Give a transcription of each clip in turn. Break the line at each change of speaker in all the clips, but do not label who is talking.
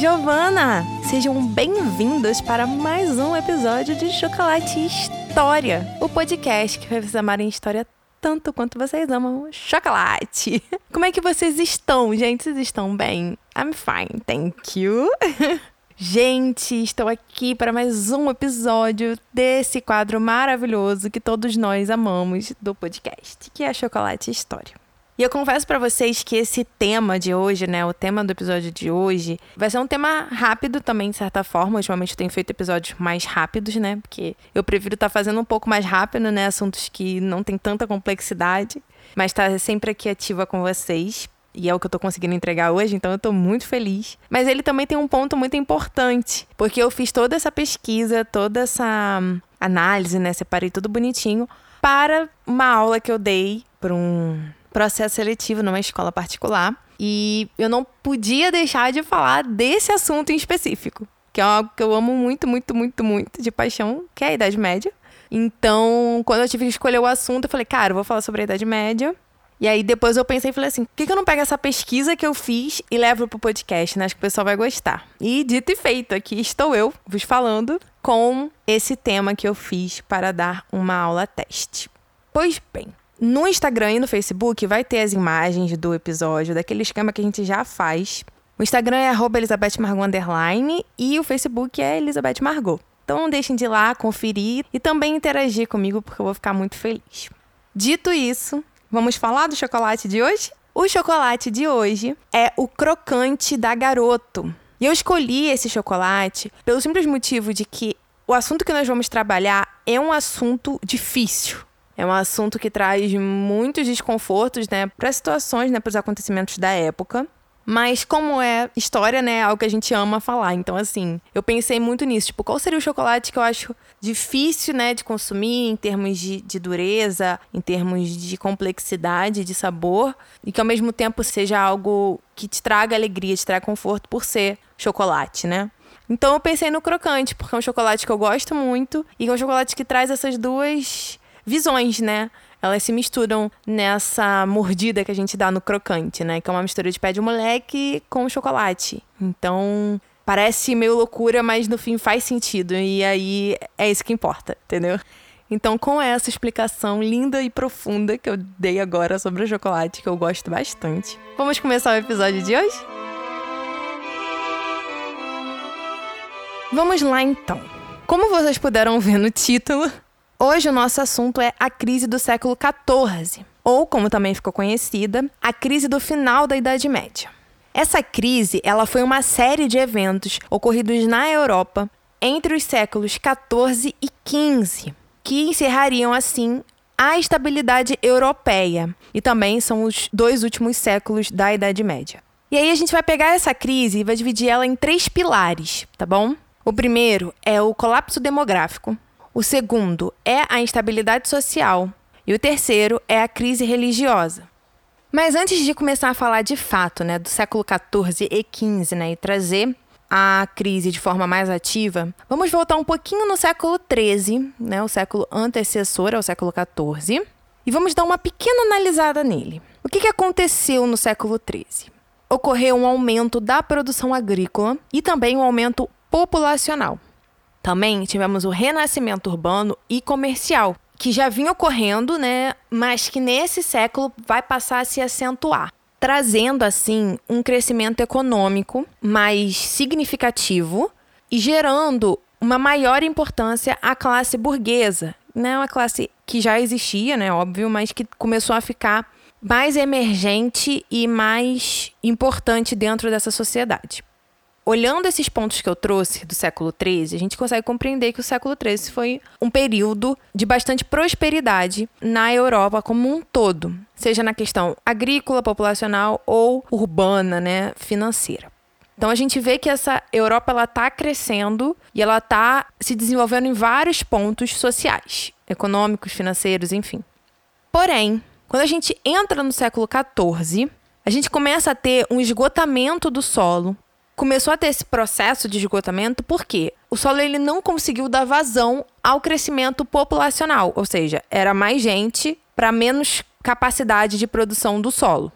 Giovanna. Sejam bem-vindos para mais um episódio de Chocolate História, o podcast que vai vocês amarem história tanto quanto vocês amam chocolate. Como é que vocês estão, gente? Vocês estão bem? I'm fine, thank you. Gente, estou aqui para mais um episódio desse quadro maravilhoso que todos nós amamos do podcast, que é Chocolate História. E eu confesso para vocês que esse tema de hoje, né, o tema do episódio de hoje, vai ser um tema rápido também, de certa forma. Ultimamente eu tenho feito episódios mais rápidos, né, porque eu prefiro estar tá fazendo um pouco mais rápido, né, assuntos que não tem tanta complexidade, mas tá sempre aqui ativa com vocês. E é o que eu tô conseguindo entregar hoje, então eu tô muito feliz. Mas ele também tem um ponto muito importante, porque eu fiz toda essa pesquisa, toda essa análise, né? Separei tudo bonitinho para uma aula que eu dei para um processo seletivo numa escola particular. E eu não podia deixar de falar desse assunto em específico, que é algo que eu amo muito, muito, muito, muito de paixão, que é a Idade Média. Então, quando eu tive que escolher o assunto, eu falei, cara, eu vou falar sobre a Idade Média. E aí depois eu pensei e falei assim, por que, que eu não pego essa pesquisa que eu fiz e levo pro podcast, né? Acho que o pessoal vai gostar. E dito e feito, aqui estou eu vos falando com esse tema que eu fiz para dar uma aula teste. Pois bem, no Instagram e no Facebook vai ter as imagens do episódio, daquele esquema que a gente já faz. O Instagram é @elizabethmargot e o Facebook é Elizabeth Margot. Então não deixem de ir lá conferir e também interagir comigo porque eu vou ficar muito feliz. Dito isso, vamos falar do chocolate de hoje? O chocolate de hoje é o crocante da Garoto. E eu escolhi esse chocolate pelo simples motivo de que o assunto que nós vamos trabalhar é um assunto difícil. É um assunto que traz muitos desconfortos, né, para situações, né, para os acontecimentos da época. Mas como é história, né, é algo que a gente ama falar. Então, assim, eu pensei muito nisso. Tipo, qual seria o chocolate que eu acho difícil, né, de consumir em termos de, de dureza, em termos de complexidade, de sabor, e que ao mesmo tempo seja algo que te traga alegria, te traga conforto por ser chocolate, né? Então eu pensei no crocante, porque é um chocolate que eu gosto muito e é um chocolate que traz essas duas visões, né? Elas se misturam nessa mordida que a gente dá no crocante, né? Que é uma mistura de pé de moleque com chocolate. Então, parece meio loucura, mas no fim faz sentido. E aí é isso que importa, entendeu? Então, com essa explicação linda e profunda que eu dei agora sobre o chocolate, que eu gosto bastante, vamos começar o episódio de hoje? Vamos lá então. Como vocês puderam ver no título, Hoje o nosso assunto é a crise do século XIV, ou como também ficou conhecida, a crise do final da Idade Média. Essa crise, ela foi uma série de eventos ocorridos na Europa entre os séculos 14 e 15, que encerrariam assim a estabilidade europeia e também são os dois últimos séculos da Idade Média. E aí a gente vai pegar essa crise e vai dividir ela em três pilares, tá bom? O primeiro é o colapso demográfico, o segundo é a instabilidade social. E o terceiro é a crise religiosa. Mas antes de começar a falar de fato né, do século XIV e XV né, e trazer a crise de forma mais ativa, vamos voltar um pouquinho no século XIII, né, o século antecessor ao século XIV, e vamos dar uma pequena analisada nele. O que, que aconteceu no século XIII? Ocorreu um aumento da produção agrícola e também um aumento populacional. Também tivemos o renascimento urbano e comercial, que já vinha ocorrendo, né, mas que nesse século vai passar a se acentuar, trazendo assim um crescimento econômico mais significativo e gerando uma maior importância à classe burguesa, né, uma classe que já existia, né, óbvio, mas que começou a ficar mais emergente e mais importante dentro dessa sociedade. Olhando esses pontos que eu trouxe do século XIII, a gente consegue compreender que o século XIII foi um período de bastante prosperidade na Europa como um todo, seja na questão agrícola, populacional ou urbana, né, financeira. Então a gente vê que essa Europa ela está crescendo e ela está se desenvolvendo em vários pontos sociais, econômicos, financeiros, enfim. Porém, quando a gente entra no século XIV, a gente começa a ter um esgotamento do solo, começou a ter esse processo de esgotamento porque o solo ele não conseguiu dar vazão ao crescimento populacional, ou seja, era mais gente para menos capacidade de produção do solo.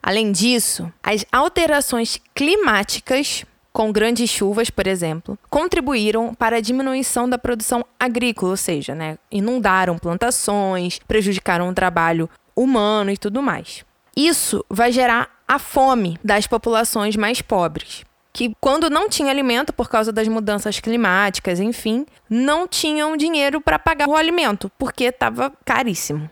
Além disso, as alterações climáticas com grandes chuvas, por exemplo, contribuíram para a diminuição da produção agrícola, ou seja, né, inundaram plantações, prejudicaram o trabalho humano e tudo mais. Isso vai gerar a fome das populações mais pobres, que quando não tinha alimento por causa das mudanças climáticas, enfim, não tinham dinheiro para pagar o alimento, porque estava caríssimo.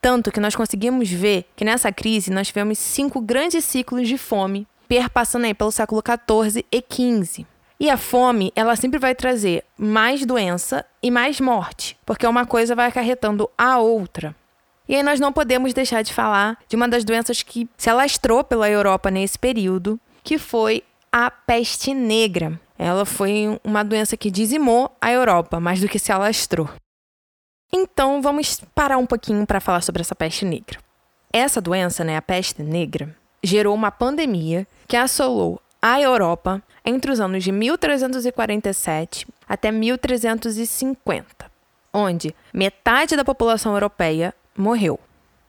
Tanto que nós conseguimos ver que nessa crise nós tivemos cinco grandes ciclos de fome perpassando aí pelo século XIV e XV. E a fome, ela sempre vai trazer mais doença e mais morte, porque uma coisa vai acarretando a outra. E aí nós não podemos deixar de falar de uma das doenças que se alastrou pela Europa nesse período, que foi a peste negra. Ela foi uma doença que dizimou a Europa, mais do que se alastrou. Então vamos parar um pouquinho para falar sobre essa peste negra. Essa doença, né, a peste negra, gerou uma pandemia que assolou a Europa entre os anos de 1347 até 1350, onde metade da população europeia morreu,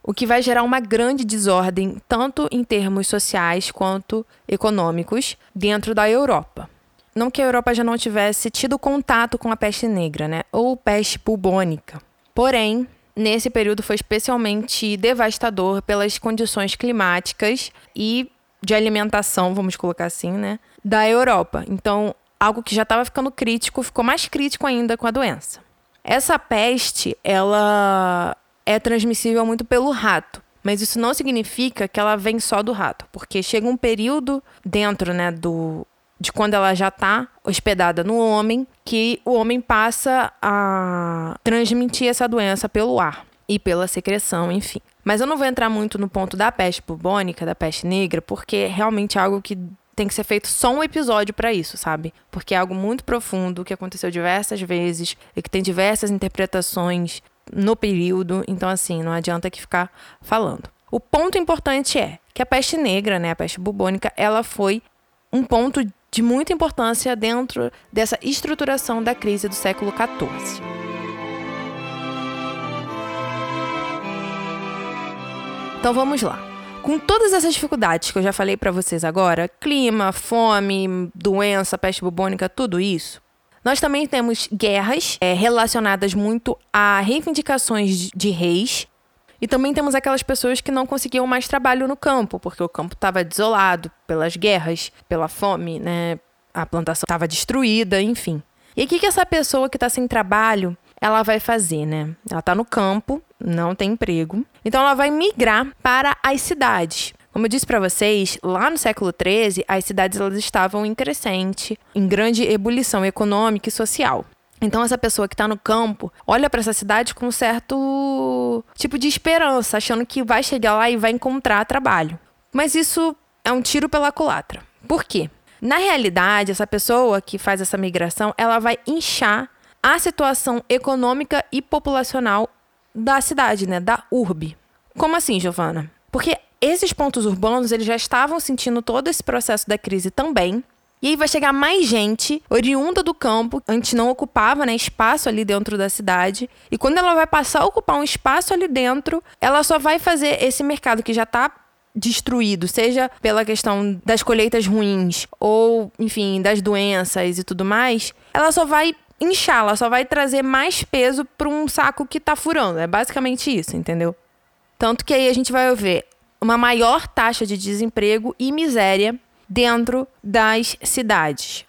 o que vai gerar uma grande desordem tanto em termos sociais quanto econômicos dentro da Europa. Não que a Europa já não tivesse tido contato com a peste negra, né, ou peste bubônica. Porém, nesse período foi especialmente devastador pelas condições climáticas e de alimentação, vamos colocar assim, né, da Europa. Então, algo que já estava ficando crítico ficou mais crítico ainda com a doença. Essa peste, ela é transmissível muito pelo rato. Mas isso não significa que ela vem só do rato, porque chega um período dentro, né, do de quando ela já está hospedada no homem, que o homem passa a transmitir essa doença pelo ar e pela secreção, enfim. Mas eu não vou entrar muito no ponto da peste bubônica, da peste negra, porque é realmente algo que tem que ser feito só um episódio para isso, sabe? Porque é algo muito profundo que aconteceu diversas vezes e que tem diversas interpretações no período, então assim, não adianta que ficar falando. O ponto importante é que a peste negra, né, a peste bubônica, ela foi um ponto de muita importância dentro dessa estruturação da crise do século XIV. Então vamos lá. Com todas essas dificuldades que eu já falei para vocês agora, clima, fome, doença, peste bubônica, tudo isso, nós também temos guerras é, relacionadas muito a reivindicações de reis e também temos aquelas pessoas que não conseguiam mais trabalho no campo, porque o campo estava desolado pelas guerras, pela fome, né? A plantação estava destruída, enfim. E o que, que essa pessoa que está sem trabalho, ela vai fazer, né? Ela está no campo, não tem emprego, então ela vai migrar para as cidades. Como eu disse para vocês, lá no século XIII, as cidades elas estavam em crescente, em grande ebulição econômica e social. Então essa pessoa que está no campo olha para essa cidade com um certo tipo de esperança, achando que vai chegar lá e vai encontrar trabalho. Mas isso é um tiro pela culatra. Por quê? Na realidade, essa pessoa que faz essa migração, ela vai inchar a situação econômica e populacional da cidade, né, da urbe. Como assim, Giovana? Porque esses pontos urbanos, eles já estavam sentindo todo esse processo da crise também, e aí vai chegar mais gente oriunda do campo, antes não ocupava né, espaço ali dentro da cidade. E quando ela vai passar a ocupar um espaço ali dentro, ela só vai fazer esse mercado que já está destruído, seja pela questão das colheitas ruins ou, enfim, das doenças e tudo mais, ela só vai inchar, ela só vai trazer mais peso para um saco que está furando. É basicamente isso, entendeu? Tanto que aí a gente vai ver uma maior taxa de desemprego e miséria dentro das cidades.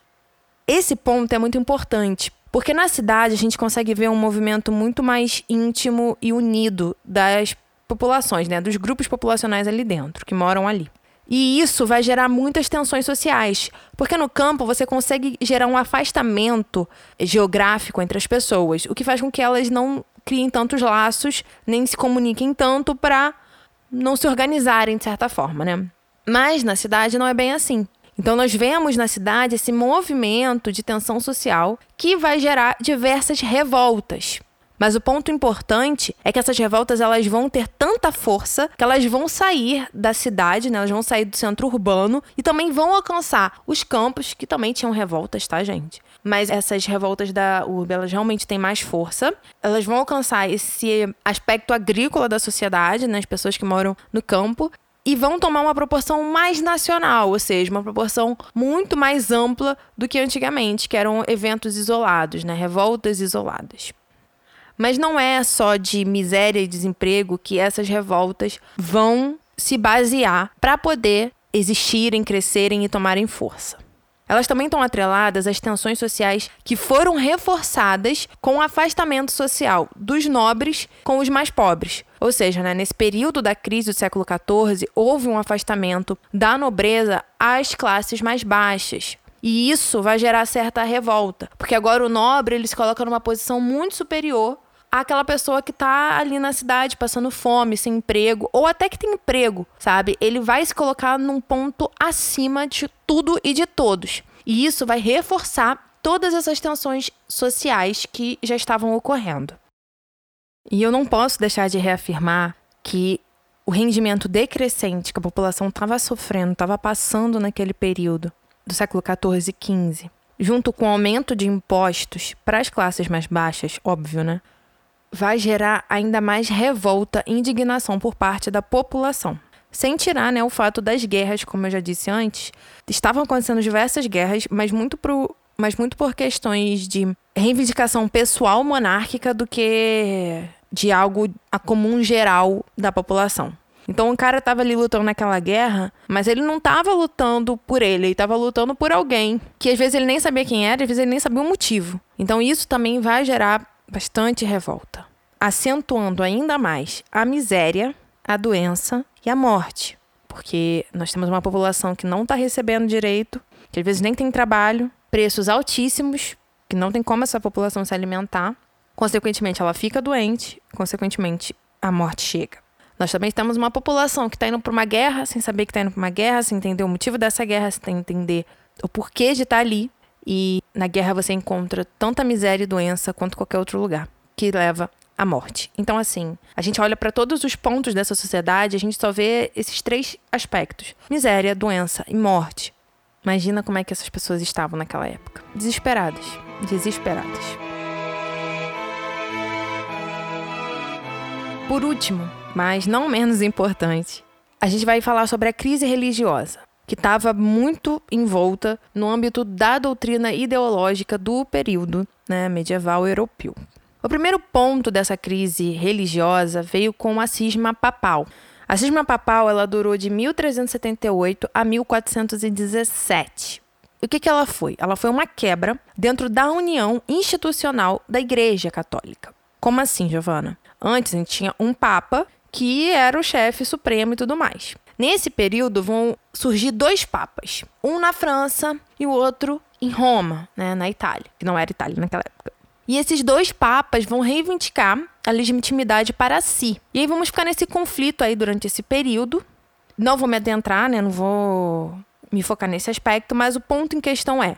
Esse ponto é muito importante, porque na cidade a gente consegue ver um movimento muito mais íntimo e unido das populações, né, dos grupos populacionais ali dentro, que moram ali. E isso vai gerar muitas tensões sociais, porque no campo você consegue gerar um afastamento geográfico entre as pessoas, o que faz com que elas não criem tantos laços, nem se comuniquem tanto para não se organizarem de certa forma, né? Mas na cidade não é bem assim. Então nós vemos na cidade esse movimento de tensão social que vai gerar diversas revoltas. Mas o ponto importante é que essas revoltas elas vão ter tanta força que elas vão sair da cidade, né? elas vão sair do centro urbano e também vão alcançar os campos que também tinham revoltas, tá, gente? Mas essas revoltas da urbe, elas realmente têm mais força. Elas vão alcançar esse aspecto agrícola da sociedade, né? as pessoas que moram no campo, e vão tomar uma proporção mais nacional, ou seja, uma proporção muito mais ampla do que antigamente, que eram eventos isolados, né? revoltas isoladas. Mas não é só de miséria e desemprego que essas revoltas vão se basear para poder existirem, crescerem e tomarem força. Elas também estão atreladas às tensões sociais que foram reforçadas com o afastamento social dos nobres com os mais pobres. Ou seja, né, nesse período da crise do século XIV, houve um afastamento da nobreza às classes mais baixas. E isso vai gerar certa revolta, porque agora o nobre ele se coloca numa posição muito superior àquela pessoa que está ali na cidade passando fome, sem emprego, ou até que tem emprego, sabe? Ele vai se colocar num ponto acima de tudo e de todos. E isso vai reforçar todas essas tensões sociais que já estavam ocorrendo. E eu não posso deixar de reafirmar que o rendimento decrescente que a população estava sofrendo, estava passando naquele período do século XIV e XV, junto com o aumento de impostos para as classes mais baixas, óbvio, né? Vai gerar ainda mais revolta e indignação por parte da população. Sem tirar né, o fato das guerras, como eu já disse antes, estavam acontecendo diversas guerras, mas muito, pro, mas muito por questões de reivindicação pessoal monárquica do que de algo a comum geral da população. Então o cara estava ali lutando naquela guerra, mas ele não estava lutando por ele, ele estava lutando por alguém, que às vezes ele nem sabia quem era, às vezes ele nem sabia o motivo. Então isso também vai gerar bastante revolta, acentuando ainda mais a miséria, a doença e a morte, porque nós temos uma população que não está recebendo direito, que às vezes nem tem trabalho, preços altíssimos, que não tem como essa população se alimentar. Consequentemente, ela fica doente, consequentemente, a morte chega. Nós também temos uma população que está indo para uma guerra sem saber que está indo para uma guerra, sem entender o motivo dessa guerra, sem entender o porquê de estar tá ali. E na guerra você encontra tanta miséria e doença quanto qualquer outro lugar, que leva à morte. Então, assim, a gente olha para todos os pontos dessa sociedade, a gente só vê esses três aspectos: miséria, doença e morte. Imagina como é que essas pessoas estavam naquela época. Desesperadas. Desesperadas. Por último, mas não menos importante, a gente vai falar sobre a crise religiosa que estava muito envolta no âmbito da doutrina ideológica do período né, medieval europeu. O primeiro ponto dessa crise religiosa veio com a cisma papal. A cisma papal ela durou de 1378 a 1417. O que, que ela foi? Ela foi uma quebra dentro da união institucional da Igreja Católica. Como assim, Giovana? Antes a gente tinha um papa que era o chefe supremo e tudo mais. Nesse período vão surgir dois papas, um na França e o outro em Roma, né, na Itália, que não era Itália naquela época. E esses dois papas vão reivindicar a legitimidade para si. E aí vamos ficar nesse conflito aí durante esse período. Não vou me adentrar, né, não vou me focar nesse aspecto, mas o ponto em questão é: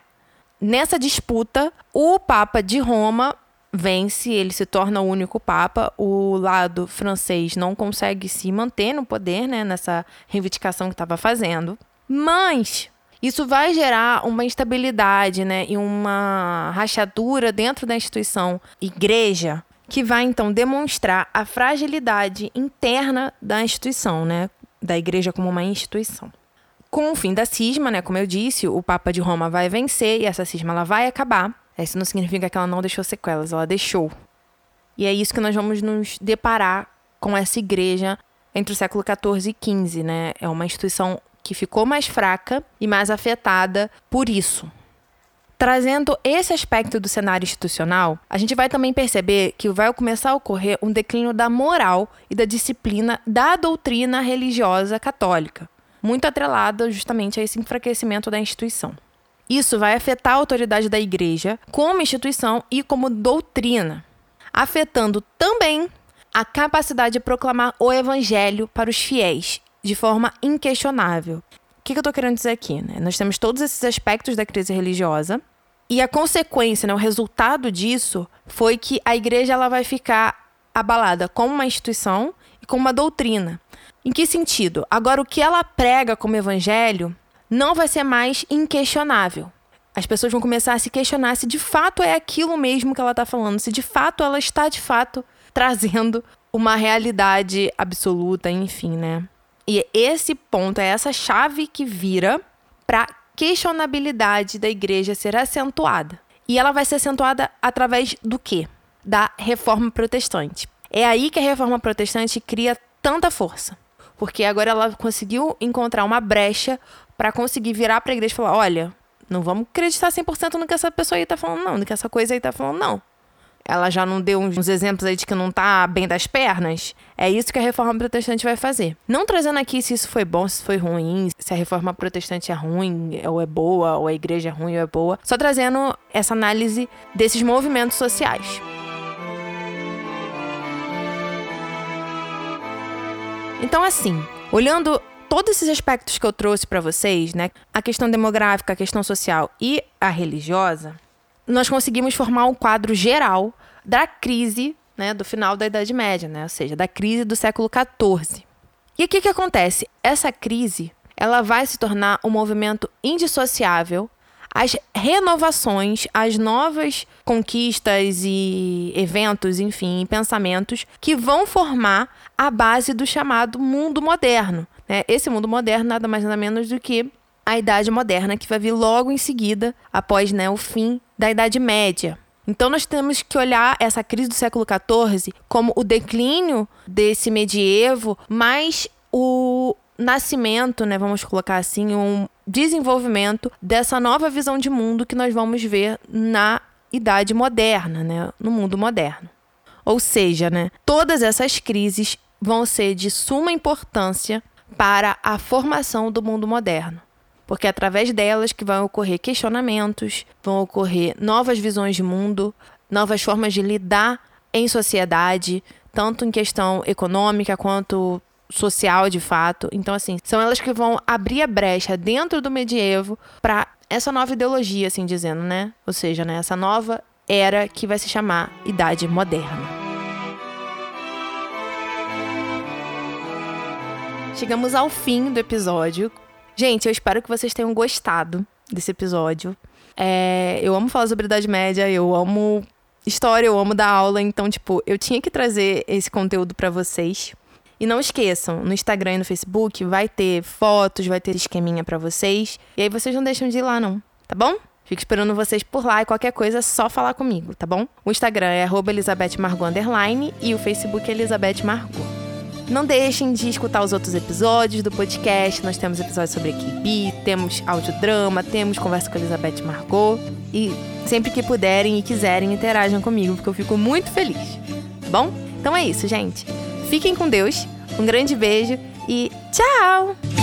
nessa disputa, o Papa de Roma vence, ele se torna o único papa. O lado francês não consegue se manter no poder, né, nessa reivindicação que estava fazendo. Mas isso vai gerar uma instabilidade, né, e uma rachadura dentro da instituição igreja, que vai então demonstrar a fragilidade interna da instituição, né, da igreja como uma instituição. Com o fim da cisma, né, como eu disse, o Papa de Roma vai vencer e essa cisma ela vai acabar. Isso não significa que ela não deixou sequelas, ela deixou. E é isso que nós vamos nos deparar com essa igreja entre o século XIV e XV, né? É uma instituição que ficou mais fraca e mais afetada por isso. Trazendo esse aspecto do cenário institucional, a gente vai também perceber que vai começar a ocorrer um declínio da moral e da disciplina da doutrina religiosa católica, muito atrelada justamente a esse enfraquecimento da instituição. Isso vai afetar a autoridade da igreja como instituição e como doutrina, afetando também a capacidade de proclamar o evangelho para os fiéis de forma inquestionável. O que eu estou querendo dizer aqui? Né? Nós temos todos esses aspectos da crise religiosa e a consequência, né, o resultado disso foi que a igreja ela vai ficar abalada como uma instituição e como uma doutrina. Em que sentido? Agora, o que ela prega como evangelho não vai ser mais inquestionável. As pessoas vão começar a se questionar se de fato é aquilo mesmo que ela está falando, se de fato ela está de fato trazendo uma realidade absoluta, enfim, né? E esse ponto é essa chave que vira para questionabilidade da igreja ser acentuada. E ela vai ser acentuada através do quê? Da reforma protestante. É aí que a reforma protestante cria tanta força. Porque agora ela conseguiu encontrar uma brecha para conseguir virar para a igreja e falar: olha, não vamos acreditar 100% no que essa pessoa aí tá falando, não, no que essa coisa aí tá falando, não. Ela já não deu uns exemplos aí de que não tá bem das pernas. É isso que a reforma protestante vai fazer. Não trazendo aqui se isso foi bom, se foi ruim, se a reforma protestante é ruim ou é boa, ou a igreja é ruim ou é boa. Só trazendo essa análise desses movimentos sociais. Então, assim, olhando todos esses aspectos que eu trouxe para vocês, né, a questão demográfica, a questão social e a religiosa, nós conseguimos formar um quadro geral da crise né, do final da Idade Média, né, ou seja, da crise do século XIV. E o que, que acontece? Essa crise ela vai se tornar um movimento indissociável as renovações, as novas conquistas e eventos, enfim, pensamentos que vão formar a base do chamado mundo moderno. Né? Esse mundo moderno nada mais nada menos do que a Idade Moderna, que vai vir logo em seguida, após né, o fim da Idade Média. Então nós temos que olhar essa crise do século XIV como o declínio desse medievo, mais o nascimento, né, vamos colocar assim, um desenvolvimento dessa nova visão de mundo que nós vamos ver na idade moderna, né, no mundo moderno. Ou seja, né, todas essas crises vão ser de suma importância para a formação do mundo moderno, porque é através delas que vão ocorrer questionamentos, vão ocorrer novas visões de mundo, novas formas de lidar em sociedade, tanto em questão econômica quanto social de fato. Então, assim, são elas que vão abrir a brecha dentro do medievo para essa nova ideologia, assim dizendo, né? Ou seja, né, essa nova era que vai se chamar Idade Moderna. Chegamos ao fim do episódio. Gente, eu espero que vocês tenham gostado desse episódio. É, eu amo falar sobre Idade Média, eu amo história, eu amo dar aula, então, tipo, eu tinha que trazer esse conteúdo para vocês. E não esqueçam, no Instagram e no Facebook vai ter fotos, vai ter esqueminha para vocês. E aí vocês não deixam de ir lá, não, tá bom? Fico esperando vocês por lá e qualquer coisa é só falar comigo, tá bom? O Instagram é @elizabethmargot e o Facebook é Elizabeth Margot. Não deixem de escutar os outros episódios do podcast. Nós temos episódios sobre equipe, temos audiodrama, temos conversa com a Elizabeth Margot. E sempre que puderem e quiserem, interajam comigo, porque eu fico muito feliz. Tá bom? Então é isso, gente. Fiquem com Deus, um grande beijo e tchau!